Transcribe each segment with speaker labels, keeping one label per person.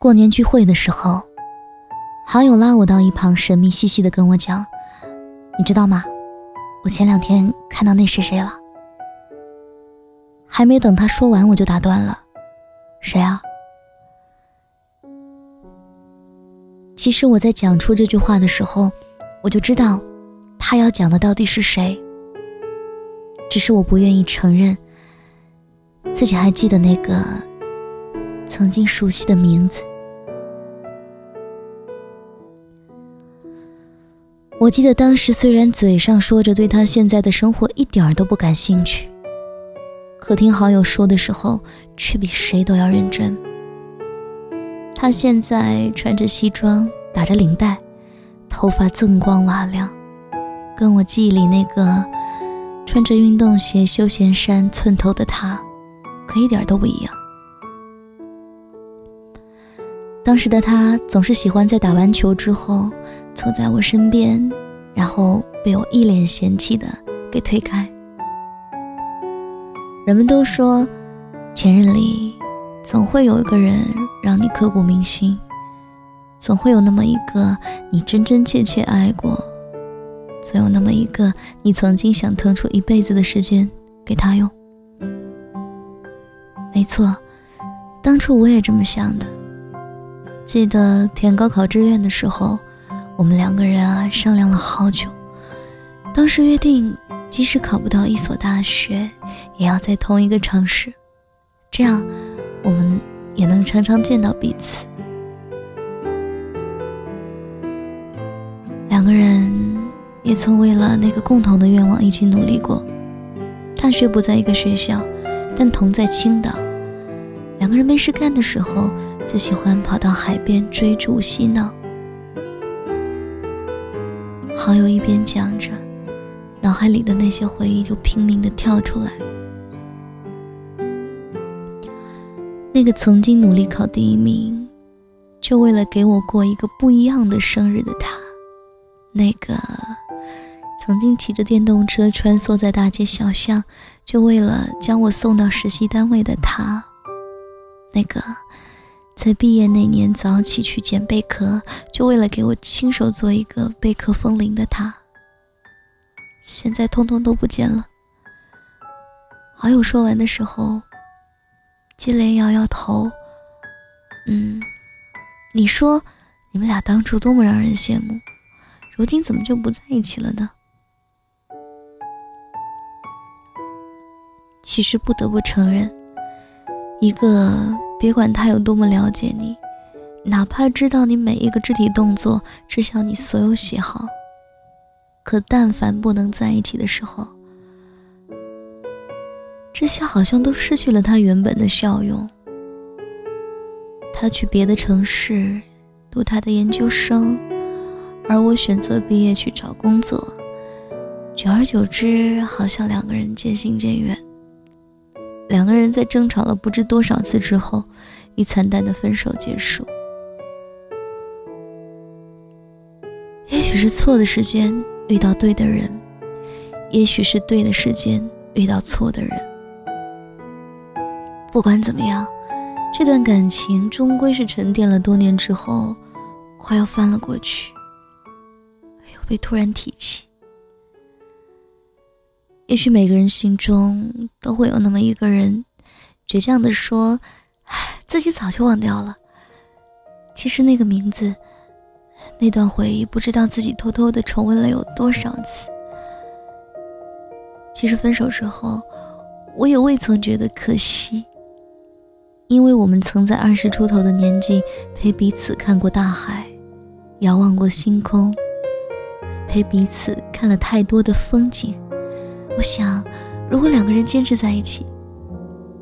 Speaker 1: 过年聚会的时候，好友拉我到一旁，神秘兮兮的跟我讲：“你知道吗？我前两天看到那谁谁了。”还没等他说完，我就打断了：“谁啊？”其实我在讲出这句话的时候，我就知道他要讲的到底是谁。只是我不愿意承认，自己还记得那个曾经熟悉的名字。我记得当时虽然嘴上说着对他现在的生活一点儿都不感兴趣，可听好友说的时候，却比谁都要认真。他现在穿着西装。打着领带，头发锃光瓦亮，跟我记忆里那个穿着运动鞋、休闲衫、寸头的他，可一点都不一样。当时的他总是喜欢在打完球之后，坐在我身边，然后被我一脸嫌弃的给推开。人们都说，前任里总会有一个人让你刻骨铭心。总会有那么一个你真真切切爱过，总有那么一个你曾经想腾出一辈子的时间给他用。没错，当初我也这么想的。记得填高考志愿的时候，我们两个人啊商量了好久，当时约定，即使考不到一所大学，也要在同一个城市，这样我们也能常常见到彼此。两个人也曾为了那个共同的愿望一起努力过。大学不在一个学校，但同在青岛。两个人没事干的时候，就喜欢跑到海边追逐嬉闹。好友一边讲着，脑海里的那些回忆就拼命的跳出来。那个曾经努力考第一名，就为了给我过一个不一样的生日的他。那个曾经骑着电动车穿梭在大街小巷，就为了将我送到实习单位的他；那个在毕业那年早起去捡贝壳，就为了给我亲手做一个贝壳风铃的他，现在通通都不见了。好友说完的时候，接连摇摇头：“嗯，你说你们俩当初多么让人羡慕。”如今怎么就不在一起了呢？其实不得不承认，一个别管他有多么了解你，哪怕知道你每一个肢体动作，知晓你所有喜好，可但凡不能在一起的时候，这些好像都失去了他原本的效用。他去别的城市读他的研究生。而我选择毕业去找工作，久而久之，好像两个人渐行渐远。两个人在争吵了不知多少次之后，以惨淡的分手结束。也许是错的时间遇到对的人，也许是对的时间遇到错的人。不管怎么样，这段感情终归是沉淀了多年之后，快要翻了过去。又被突然提起，也许每个人心中都会有那么一个人，倔强的说：“自己早就忘掉了。”其实那个名字，那段回忆，不知道自己偷偷的重温了有多少次。其实分手之后，我也未曾觉得可惜，因为我们曾在二十出头的年纪，陪彼此看过大海，遥望过星空。陪彼此看了太多的风景，我想，如果两个人坚持在一起，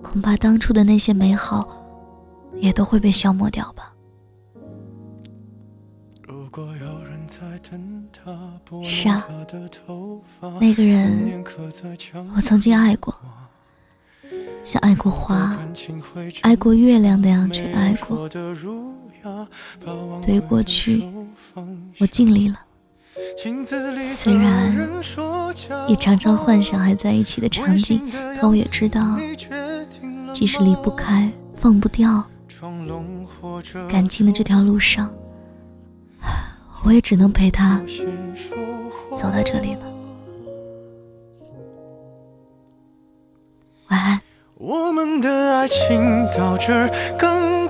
Speaker 1: 恐怕当初的那些美好，也都会被消磨掉吧。是啊，那个人，我曾经爱过，像爱过花，爱过月亮那样去爱过。对于过去，我尽力了。虽然也常常幻想还在一起的场景，可我也知道，即使离不开、放不掉，感情的这条路上，我也只能陪他走到这里了。晚安。
Speaker 2: 我们的爱情到这儿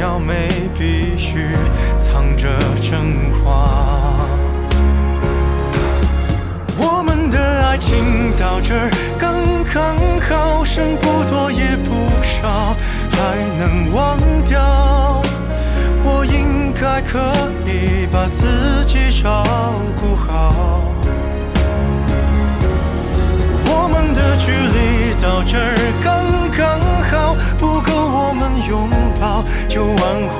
Speaker 2: 要没，必须藏着真话。我们的爱情到这儿刚刚好，剩不多也不少，还能忘掉。我应该可以把自己照顾好。我们的距离到这儿刚